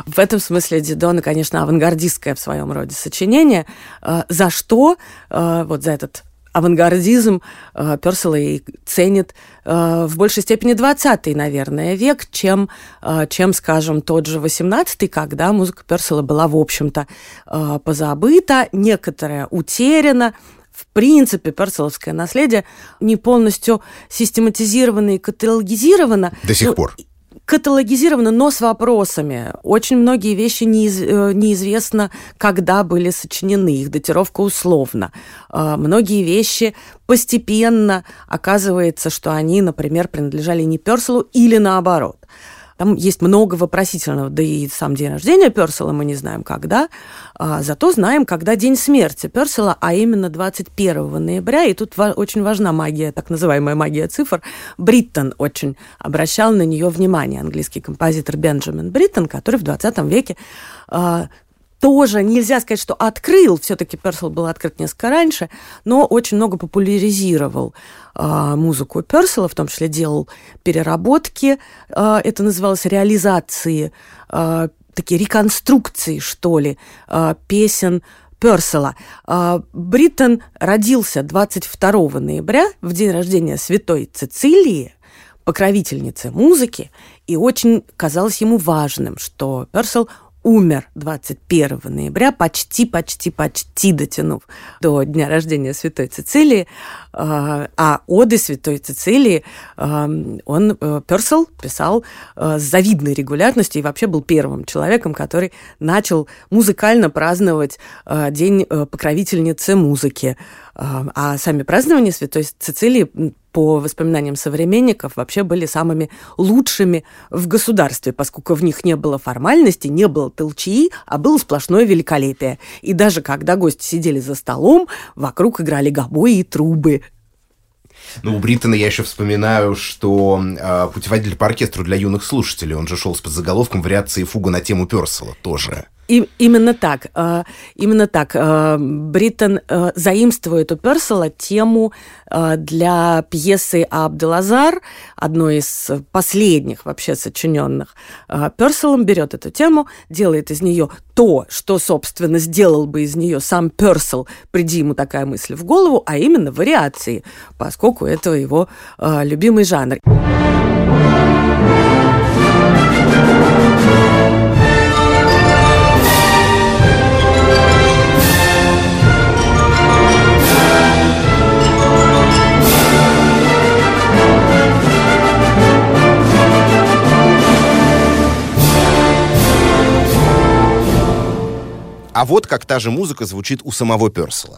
В этом смысле Дидона, конечно, авангардистское в своем роде сочинение, э, за что? Вот за этот авангардизм э, Персела и ценит э, в большей степени 20 наверное, век, чем, э, чем, скажем, тот же 18 когда музыка Персела была, в общем-то, э, позабыта, некоторая утеряна, в принципе, перселовское наследие не полностью систематизировано и каталогизировано. До сих ну, пор каталогизировано, но с вопросами. Очень многие вещи неиз, э, неизвестно, когда были сочинены, их датировка условно. А, многие вещи постепенно оказывается, что они, например, принадлежали не Перселу или наоборот. Там есть много вопросительного, да и сам день рождения Персела мы не знаем когда, а, зато знаем, когда день смерти Персела, а именно 21 ноября, и тут ва- очень важна магия, так называемая магия цифр. Бриттен очень обращал на нее внимание, английский композитор Бенджамин Бриттен, который в 20 веке а, тоже нельзя сказать, что открыл, все-таки Пёрселл был открыт несколько раньше, но очень много популяризировал э, музыку Пёрселла, в том числе делал переработки, э, это называлось реализации, э, такие реконструкции, что ли, э, песен Пёрселла. Бриттен родился 22 ноября, в день рождения святой Цицилии, покровительницы музыки, и очень казалось ему важным, что Персел умер 21 ноября, почти, почти, почти дотянув до дня рождения Святой Цицилии. А, а оды Святой Цицилии он, э, Персел, писал э, с завидной регулярностью и вообще был первым человеком, который начал музыкально праздновать э, День покровительницы музыки. А сами празднования Святой Цицилии по воспоминаниям современников, вообще были самыми лучшими в государстве, поскольку в них не было формальности, не было толчии, а было сплошное великолепие. И даже когда гости сидели за столом, вокруг играли гобои и трубы. Ну, у Бриттона я еще вспоминаю, что э, путеводитель по оркестру для юных слушателей, он же шел с подзаголовком вариации фуга на тему Персела тоже. И, именно так. Э, именно так. Э, Бриттон э, заимствует у Персела тему для пьесы Абделазар, одной из последних вообще сочиненных. Перселом берет эту тему, делает из нее то, что, собственно, сделал бы из нее сам Персел, приди ему такая мысль в голову, а именно вариации, поскольку это его любимый жанр. А вот как та же музыка звучит у самого Персела.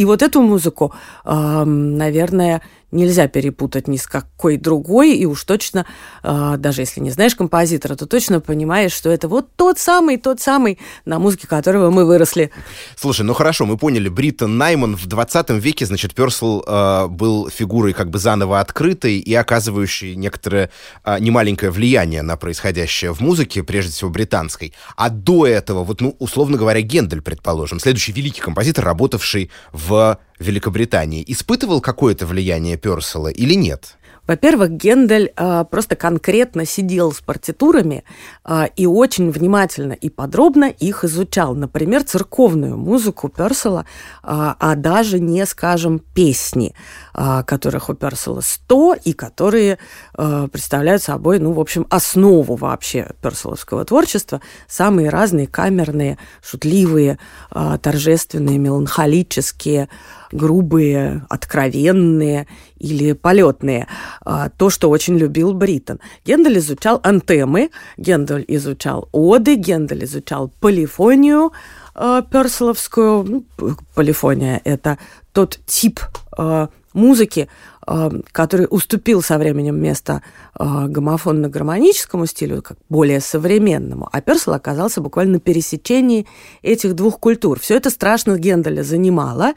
И вот эту музыку, наверное, нельзя перепутать ни с какой другой, и уж точно, э, даже если не знаешь композитора, то точно понимаешь, что это вот тот самый, тот самый, на музыке которого мы выросли. Слушай, ну хорошо, мы поняли, Бриттон Найман в 20 веке, значит, Персел э, был фигурой как бы заново открытой и оказывающей некоторое э, немаленькое влияние на происходящее в музыке, прежде всего британской. А до этого, вот, ну, условно говоря, Гендель, предположим, следующий великий композитор, работавший в Великобритании, испытывал какое-то влияние Персела или нет? Во-первых, Гендель э, просто конкретно сидел с партитурами э, и очень внимательно и подробно их изучал. Например, церковную музыку Персела, э, а даже не, скажем, песни, э, которых у Персела 100 и которые э, представляют собой, ну, в общем, основу вообще перселовского творчества. Самые разные камерные, шутливые, э, торжественные, меланхолические, грубые, откровенные или полетные. А, то, что очень любил Бриттон. Гендель изучал антемы, Гендель изучал оды, Гендель изучал полифонию а, перселовскую. Ну, полифония – это тот тип а, музыки, который уступил со временем место гомофонно-гармоническому стилю, как более современному, а Персел оказался буквально на пересечении этих двух культур. Все это страшно Генделя занимало,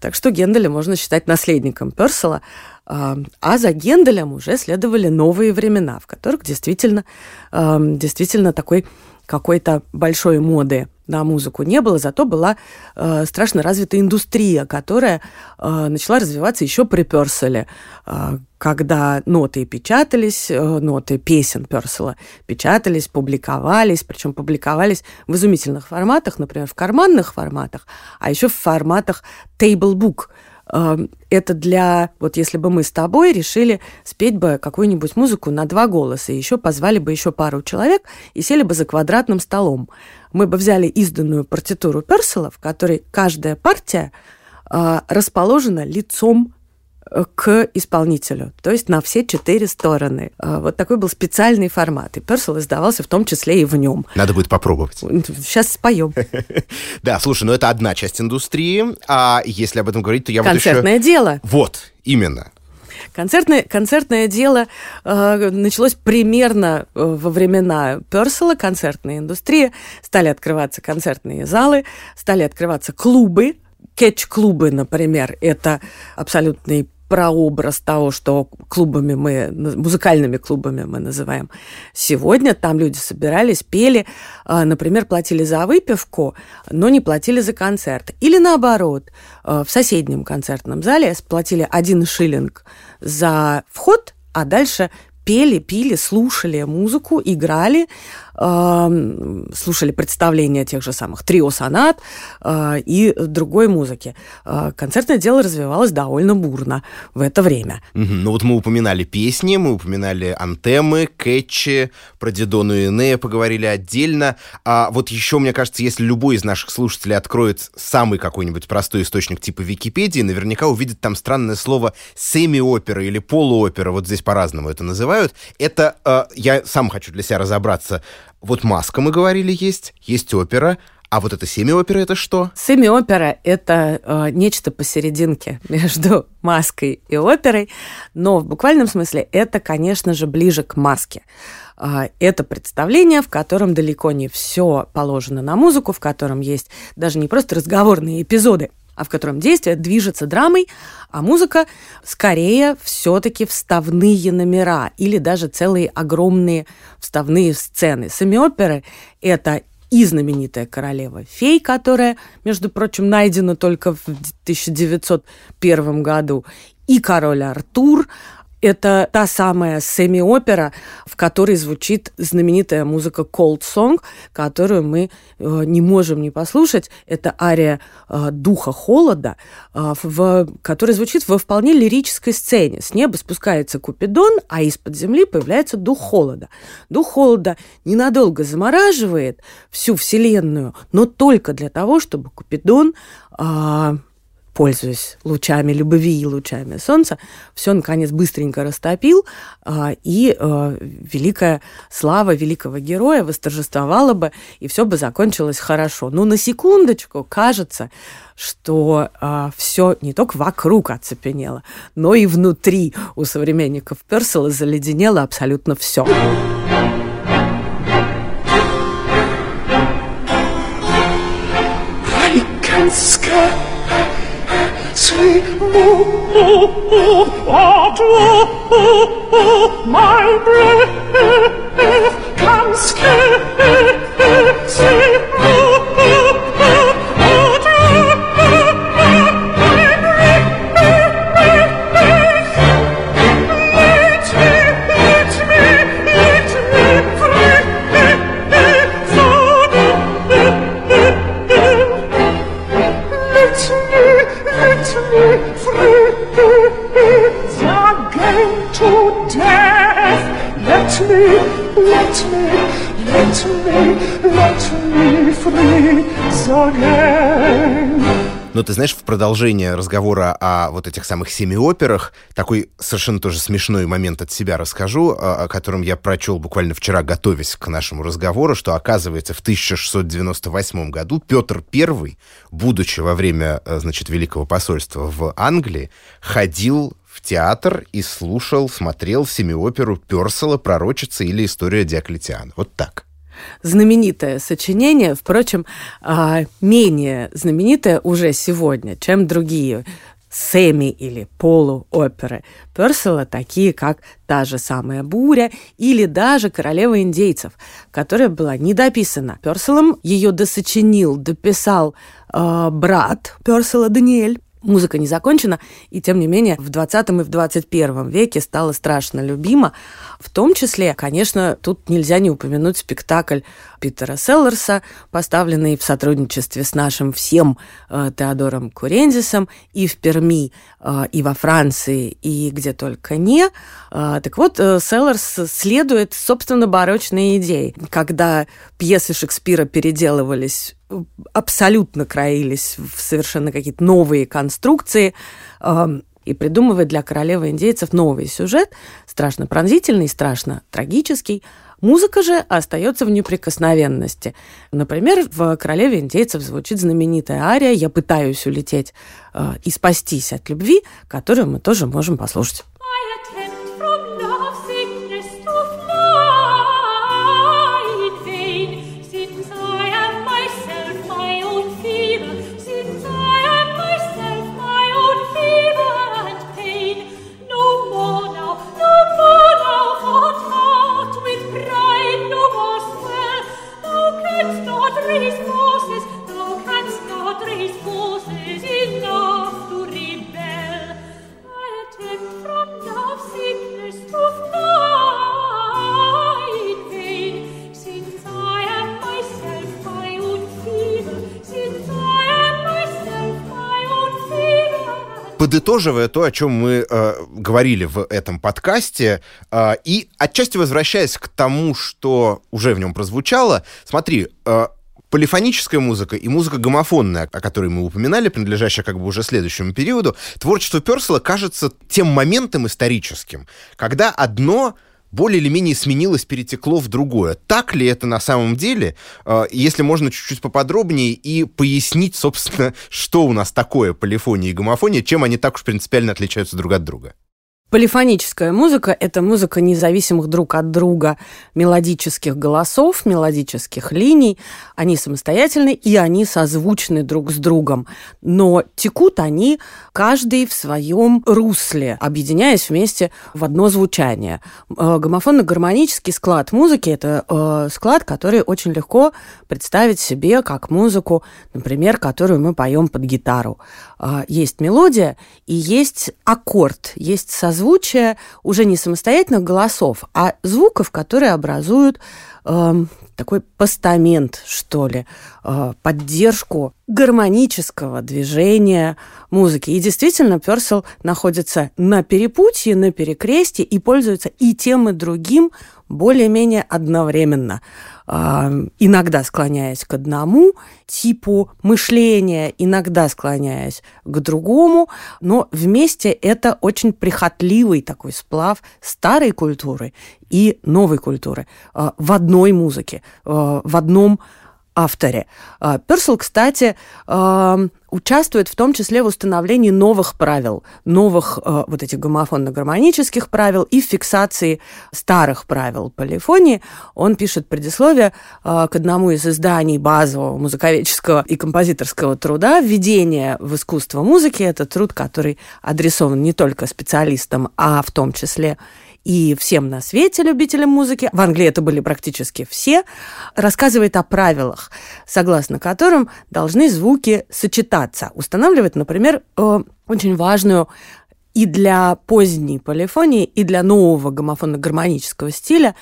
так что Генделя можно считать наследником Персела, а, а за Генделем уже следовали новые времена, в которых действительно, действительно такой какой-то большой моды на музыку не было, зато была э, страшно развита индустрия, которая э, начала развиваться еще при Перселе, э, когда ноты печатались, э, ноты песен Персела печатались, публиковались, причем публиковались в изумительных форматах, например, в карманных форматах, а еще в форматах Эм, это для, вот если бы мы с тобой решили спеть бы какую-нибудь музыку на два голоса, и еще позвали бы еще пару человек и сели бы за квадратным столом. Мы бы взяли изданную партитуру Персела, в которой каждая партия э, расположена лицом к исполнителю, то есть на все четыре стороны. А, вот такой был специальный формат, и Персел издавался в том числе и в нем. Надо будет попробовать. Сейчас споем. Да, слушай, ну это одна часть индустрии, а если об этом говорить, то я еще... Концертное дело. Вот, именно. Концертное, концертное дело э, началось примерно э, во времена Персела, концертная индустрия. Стали открываться концертные залы, стали открываться клубы, кетч-клубы, например, это абсолютный прообраз того, что клубами мы, музыкальными клубами мы называем сегодня. Там люди собирались, пели, а, например, платили за выпивку, но не платили за концерт. Или наоборот, а, в соседнем концертном зале платили один шиллинг за вход, а дальше пели, пили, слушали музыку, играли, слушали представления тех же самых трио-сонат э, и другой музыки. Э, концертное дело развивалось довольно бурно в это время. Ну вот мы упоминали песни, мы упоминали антемы, кэтчи, про Дидону и Энея поговорили отдельно. А вот еще, мне кажется, если любой из наших слушателей откроет самый какой-нибудь простой источник типа Википедии, наверняка увидит там странное слово семи-опера или полуопера, вот здесь по-разному это называют. Это, э, я сам хочу для себя разобраться, вот маска, мы говорили, есть, есть опера, а вот это семиопера это что? Семиопера – это э, нечто посерединке между маской и оперой, но в буквальном смысле это, конечно же, ближе к маске. Э, это представление, в котором далеко не все положено на музыку, в котором есть даже не просто разговорные эпизоды, в котором действие движется драмой, а музыка скорее все-таки вставные номера или даже целые огромные вставные сцены. Сами оперы – это и знаменитая королева фей, которая, между прочим, найдена только в 1901 году, и король Артур, это та самая семи-опера, в которой звучит знаменитая музыка Cold Song, которую мы э, не можем не послушать. Это ария э, «Духа холода», э, в, которая звучит во вполне лирической сцене. С неба спускается Купидон, а из-под земли появляется Дух холода. Дух холода ненадолго замораживает всю Вселенную, но только для того, чтобы Купидон пользуясь лучами любви и лучами солнца, все, наконец, быстренько растопил, а, и а, великая слава великого героя восторжествовала бы, и все бы закончилось хорошо. Но на секундочку кажется, что а, все не только вокруг оцепенело, но и внутри у современников Персела заледенело абсолютно все. at all. My breath can scarcely Но ты знаешь, в продолжение разговора о вот этих самых семи операх, такой совершенно тоже смешной момент от себя расскажу, о котором я прочел буквально вчера, готовясь к нашему разговору, что, оказывается, в 1698 году Петр I, будучи во время, э, значит, Великого посольства в Англии, ходил в театр и слушал, смотрел семиоперу Персела «Пророчица» или «История Диоклетиана». Вот так знаменитое сочинение, впрочем, а, менее знаменитое уже сегодня, чем другие семи или полуоперы Персела, такие как та же самая «Буря» или даже «Королева индейцев», которая была недописана Перселом. Ее досочинил, дописал э, брат Персела Даниэль. Музыка не закончена, и тем не менее в 20 и в 21 веке стала страшно любима. В том числе, конечно, тут нельзя не упомянуть спектакль Питера Селлерса, поставленный в сотрудничестве с нашим всем э, Теодором Курензисом и в Перми, э, и во Франции, и где только не. Э, так вот, э, Селлерс следует, собственно, барочной идее. Когда пьесы Шекспира переделывались абсолютно краились в совершенно какие-то новые конструкции э, и придумывать для королевы индейцев новый сюжет, страшно пронзительный, страшно трагический. Музыка же остается в неприкосновенности. Например, в «Королеве индейцев» звучит знаменитая ария «Я пытаюсь улететь э, и спастись от любви», которую мы тоже можем послушать. Подытоживая то, о чем мы э, говорили в этом подкасте, э, и отчасти возвращаясь к тому, что уже в нем прозвучало, смотри, э, полифоническая музыка и музыка гомофонная, о которой мы упоминали, принадлежащая как бы уже следующему периоду, творчество Персела кажется тем моментом историческим, когда одно более или менее сменилось, перетекло в другое. Так ли это на самом деле? А, если можно чуть-чуть поподробнее и пояснить, собственно, что у нас такое полифония и гомофония, чем они так уж принципиально отличаются друг от друга? Полифоническая музыка – это музыка независимых друг от друга мелодических голосов, мелодических линий. Они самостоятельны и они созвучны друг с другом. Но текут они каждый в своем русле, объединяясь вместе в одно звучание. Э, гомофонно-гармонический склад музыки – это э, склад, который очень легко представить себе как музыку, например, которую мы поем под гитару. Э, есть мелодия и есть аккорд, есть созвучие созвучие уже не самостоятельных голосов, а звуков, которые образуют э, такой постамент, что ли, э, поддержку гармонического движения музыки. И действительно, Персел находится на перепутье, на перекрестье и пользуется и тем, и другим более-менее одновременно. Иногда склоняясь к одному типу мышления, иногда склоняясь к другому, но вместе это очень прихотливый такой сплав старой культуры и новой культуры в одной музыке, в одном авторе. А, Персел, кстати, участвует в том числе в установлении новых правил, новых а, вот этих гомофонно-гармонических правил и фиксации старых правил полифонии. Он пишет предисловие а, к одному из изданий базового музыковедческого и композиторского труда «Введение в искусство музыки». Это труд, который адресован не только специалистам, а в том числе и всем на свете любителям музыки, в Англии это были практически все, рассказывает о правилах, согласно которым должны звуки сочетаться. Устанавливает, например, э, очень важную и для поздней полифонии, и для нового гомофонно-гармонического стиля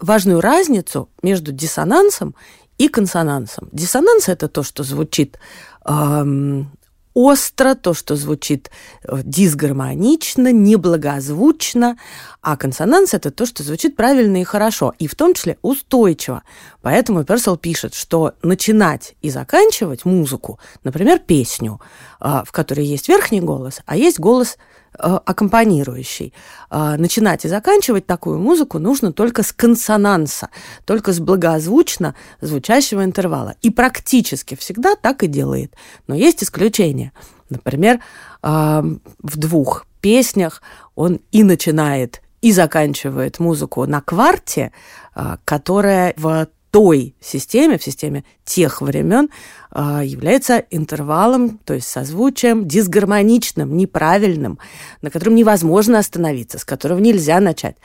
важную разницу между диссонансом и консонансом. Диссонанс – это то, что звучит эм, остро, то, что звучит э, дисгармонично, неблагозвучно, а консонанс – это то, что звучит правильно и хорошо, и в том числе устойчиво. Поэтому Персел пишет, что начинать и заканчивать музыку, например, песню, э, в которой есть верхний голос, а есть голос – аккомпанирующий. А, начинать и заканчивать такую музыку нужно только с консонанса, только с благозвучно звучащего интервала. И практически всегда так и делает. Но есть исключения. Например, а, в двух песнях он и начинает и заканчивает музыку на кварте, а, которая в той системе, в системе тех времен, а, является интервалом, то есть созвучием дисгармоничным, неправильным, на котором невозможно остановиться, с которого нельзя начать.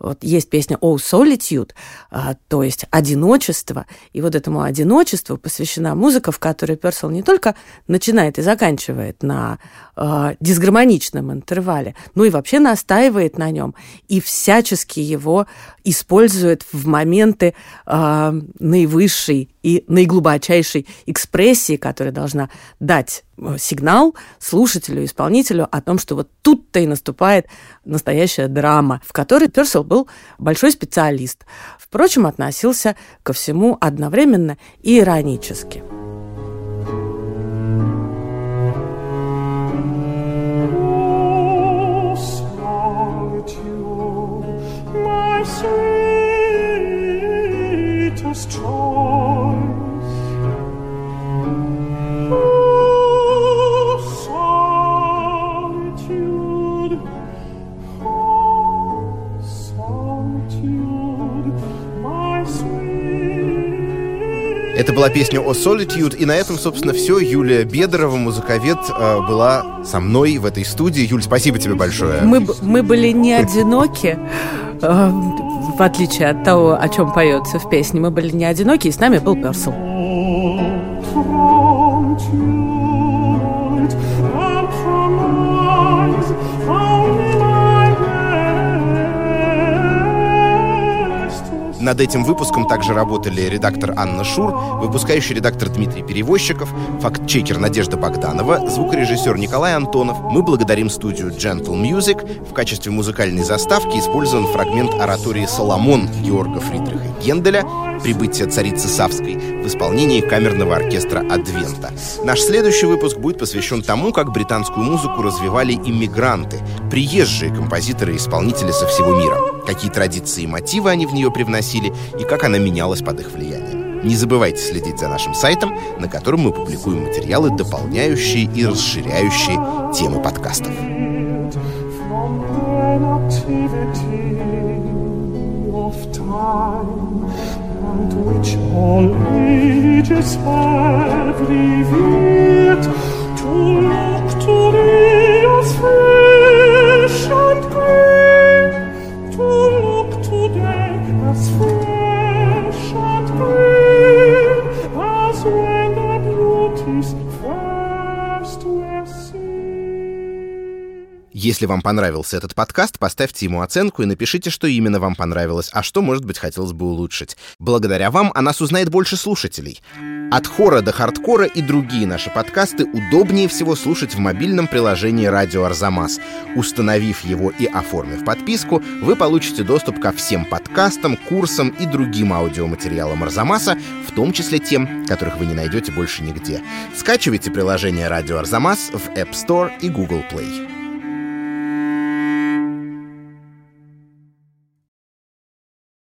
Вот есть песня «Oh, Solitude», а, то есть «Одиночество», и вот этому одиночеству посвящена музыка, в которой Персел не только начинает и заканчивает на э, дисгармоничном интервале, но и вообще настаивает на нем и всячески его использует в моменты э, наивысшей и наиглубочайшей экспрессии, которая должна дать э, сигнал слушателю, исполнителю о том, что вот тут-то и наступает настоящая драма, в которой Персел был большой специалист. Впрочем, относился ко всему одновременно и иронически. Была песня о Solitude, и на этом, собственно, все. Юлия Бедорова, музыковед, э, была со мной в этой студии. Юль, спасибо тебе большое. Мы, мы были не одиноки, э, в отличие от того, о чем поется в песне. Мы были не одиноки, и с нами был Персел. Над этим выпуском также работали редактор Анна Шур, выпускающий редактор Дмитрий Перевозчиков, факт-чекер Надежда Богданова, звукорежиссер Николай Антонов. Мы благодарим студию Gentle Music. В качестве музыкальной заставки использован фрагмент оратории «Соломон» Георга Фридриха Генделя «Прибытие царицы Савской» в исполнении камерного оркестра «Адвента». Наш следующий выпуск будет посвящен тому, как британскую музыку развивали иммигранты, приезжие композиторы и исполнители со всего мира, какие традиции и мотивы они в нее привносили и как она менялась под их влиянием. Не забывайте следить за нашим сайтом, на котором мы публикуем материалы, дополняющие и расширяющие темы подкастов. to look to thee as and green, Если вам понравился этот подкаст, поставьте ему оценку и напишите, что именно вам понравилось, а что, может быть, хотелось бы улучшить. Благодаря вам о нас узнает больше слушателей. От хора до хардкора и другие наши подкасты удобнее всего слушать в мобильном приложении «Радио Арзамас». Установив его и оформив подписку, вы получите доступ ко всем подкастам, курсам и другим аудиоматериалам Арзамаса, в том числе тем, которых вы не найдете больше нигде. Скачивайте приложение «Радио Арзамас» в App Store и Google Play.